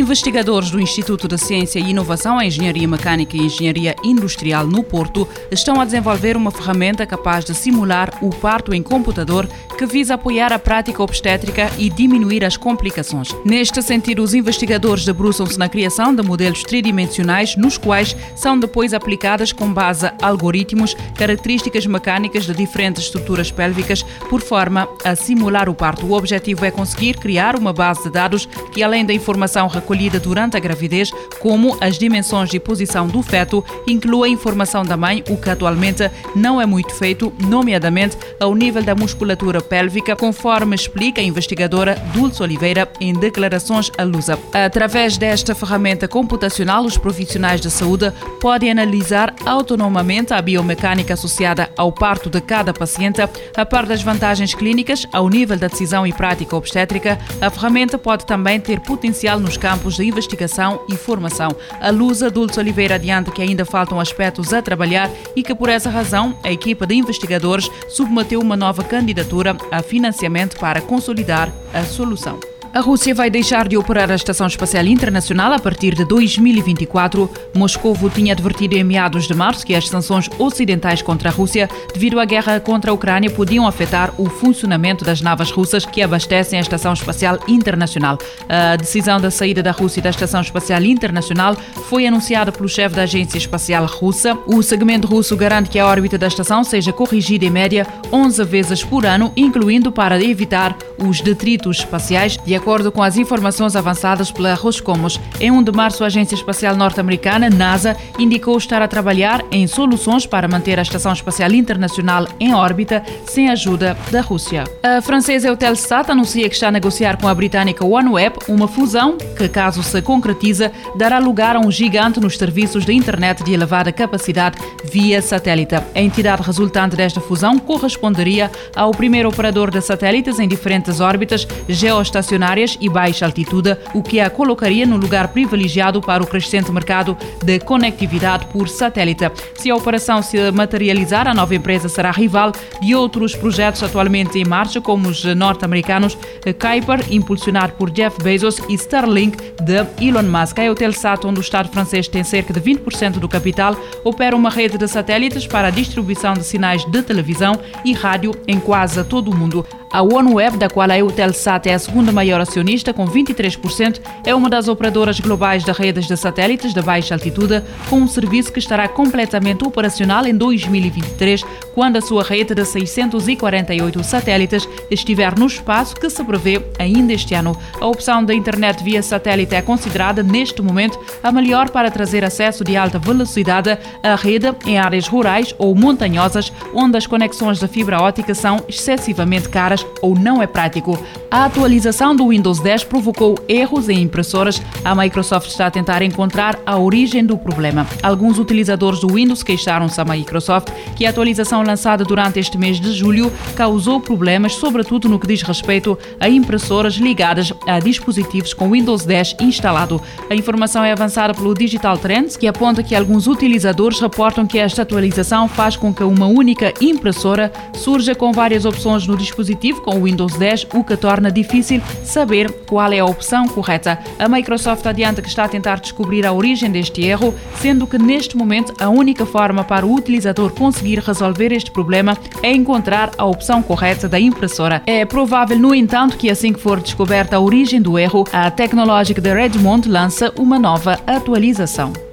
Investigadores do Instituto de Ciência e Inovação em Engenharia Mecânica e Engenharia Industrial no Porto estão a desenvolver uma ferramenta capaz de simular o parto em computador que visa apoiar a prática obstétrica e diminuir as complicações. Neste sentido, os investigadores debruçam-se na criação de modelos tridimensionais nos quais são depois aplicadas com base a algoritmos características mecânicas de diferentes estruturas pélvicas por forma a simular o parto. O objetivo é conseguir criar uma base de dados que, além da informação recolhida durante a gravidez, como as dimensões de posição do feto, inclua a informação da mãe, o que atualmente não é muito feito, nomeadamente ao nível da musculatura pélvica, conforme explica a investigadora Dulce Oliveira em declarações à Lusa. Através desta ferramenta computacional, os profissionais de saúde podem analisar autonomamente a biomecânica associada ao parto de cada paciente, a par das vantagens clínicas ao nível da decisão e prática obstétrica. A ferramenta pode também ter potencial nos campos de investigação e formação. A Lusa Dulce Oliveira adianta que ainda faltam aspectos a trabalhar e que, por essa razão, a equipa de investigadores submeteu uma nova candidatura a financiamento para consolidar a solução. A Rússia vai deixar de operar a Estação Espacial Internacional a partir de 2024. Moscou tinha advertido em meados de março que as sanções ocidentais contra a Rússia, devido à guerra contra a Ucrânia, podiam afetar o funcionamento das naves russas que abastecem a Estação Espacial Internacional. A decisão da saída da Rússia da Estação Espacial Internacional foi anunciada pelo chefe da Agência Espacial Russa. O segmento russo garante que a órbita da estação seja corrigida em média 11 vezes por ano, incluindo para evitar os detritos espaciais, de acordo com as informações avançadas pela Roscomos. Em 1 de março, a Agência Espacial Norte-Americana, NASA, indicou estar a trabalhar em soluções para manter a Estação Espacial Internacional em órbita sem ajuda da Rússia. A francesa Eutelsat anuncia que está a negociar com a britânica OneWeb uma fusão que, caso se concretize, dará lugar a um gigante nos serviços de internet de elevada capacidade via satélite. A entidade resultante desta fusão corresponderia ao primeiro operador de satélites em diferentes órbitas geoestacionárias e baixa altitude, o que a colocaria no lugar privilegiado para o crescente mercado de conectividade por satélite. Se a operação se materializar, a nova empresa será rival de outros projetos atualmente em marcha, como os norte-americanos Kuiper, impulsionado por Jeff Bezos, e Starlink, de Elon Musk. A Eutelsat, onde o Estado francês tem cerca de 20% do capital, opera uma rede de satélites para a distribuição de sinais de televisão e rádio em quase todo o mundo. A OneWeb, da qual a Eutelsat é a segunda maior acionista, com 23%, é uma das operadoras globais de redes de satélites de baixa altitude, com um serviço que estará completamente operacional em 2023, quando a sua rede de 648 satélites estiver no espaço que se prevê ainda este ano. A opção da internet via satélite é considerada, neste momento, a melhor para trazer acesso de alta velocidade à rede em áreas rurais ou montanhosas, onde as conexões de fibra ótica são excessivamente caras ou não é prático. A atualização do Windows 10 provocou erros em impressoras. A Microsoft está a tentar encontrar a origem do problema. Alguns utilizadores do Windows queixaram-se à Microsoft que a atualização lançada durante este mês de julho causou problemas, sobretudo no que diz respeito a impressoras ligadas a dispositivos com Windows 10 instalado. A informação é avançada pelo Digital Trends, que aponta que alguns utilizadores reportam que esta atualização faz com que uma única impressora surja com várias opções no dispositivo com o Windows 10, o que torna difícil saber qual é a opção correta. A Microsoft adianta que está a tentar descobrir a origem deste erro, sendo que neste momento a única forma para o utilizador conseguir resolver este problema é encontrar a opção correta da impressora. É provável, no entanto, que assim que for descoberta a origem do erro, a Technologic de Redmond lança uma nova atualização.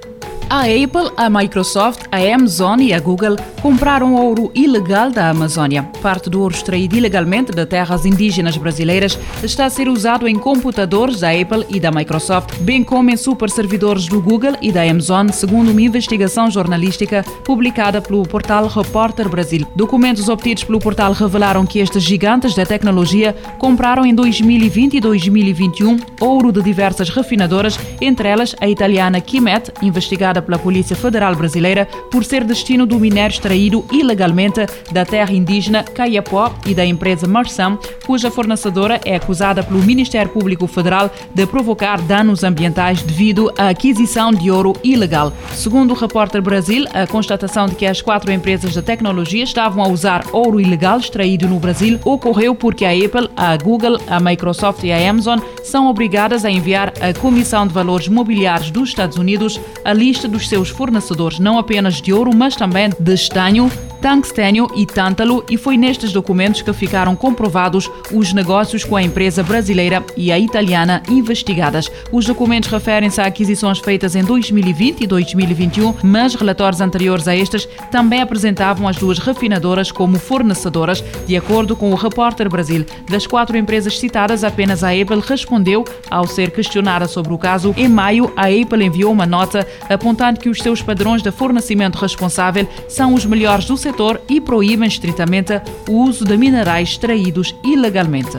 A Apple, a Microsoft, a Amazon e a Google compraram ouro ilegal da Amazônia. Parte do ouro extraído ilegalmente de terras indígenas brasileiras está a ser usado em computadores da Apple e da Microsoft, bem como em superservidores do Google e da Amazon, segundo uma investigação jornalística publicada pelo portal Repórter Brasil. Documentos obtidos pelo portal revelaram que estes gigantes da tecnologia compraram em 2020 e 2021 ouro de diversas refinadoras, entre elas a italiana Kimet, investigada pela Polícia Federal Brasileira por ser destino do minério extraído ilegalmente da terra indígena Caiapó e da empresa Marçam, cuja fornecedora é acusada pelo Ministério Público Federal de provocar danos ambientais devido à aquisição de ouro ilegal. Segundo o repórter Brasil, a constatação de que as quatro empresas de tecnologia estavam a usar ouro ilegal extraído no Brasil ocorreu porque a Apple, a Google, a Microsoft e a Amazon são obrigadas a enviar à Comissão de Valores Mobiliários dos Estados Unidos a lista dos seus fornecedores, não apenas de ouro, mas também de estanho, tungstênio e tântalo, e foi nestes documentos que ficaram comprovados os negócios com a empresa brasileira e a italiana investigadas. Os documentos referem-se a aquisições feitas em 2020 e 2021, mas relatórios anteriores a estes também apresentavam as duas refinadoras como fornecedoras, de acordo com o Repórter Brasil. Das quatro empresas citadas, apenas a Apple respondeu ao ser questionada sobre o caso. Em maio, a Apple enviou uma nota apontando que os seus padrões de fornecimento responsável são os melhores do setor e proíbem estritamente o uso de minerais extraídos ilegalmente.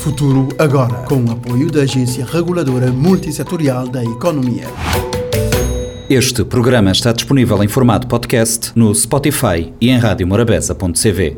Futuro agora, com o apoio da Agência Reguladora Multissetorial da Economia. Este programa está disponível em formato podcast no Spotify e em radiomorabeza.cv.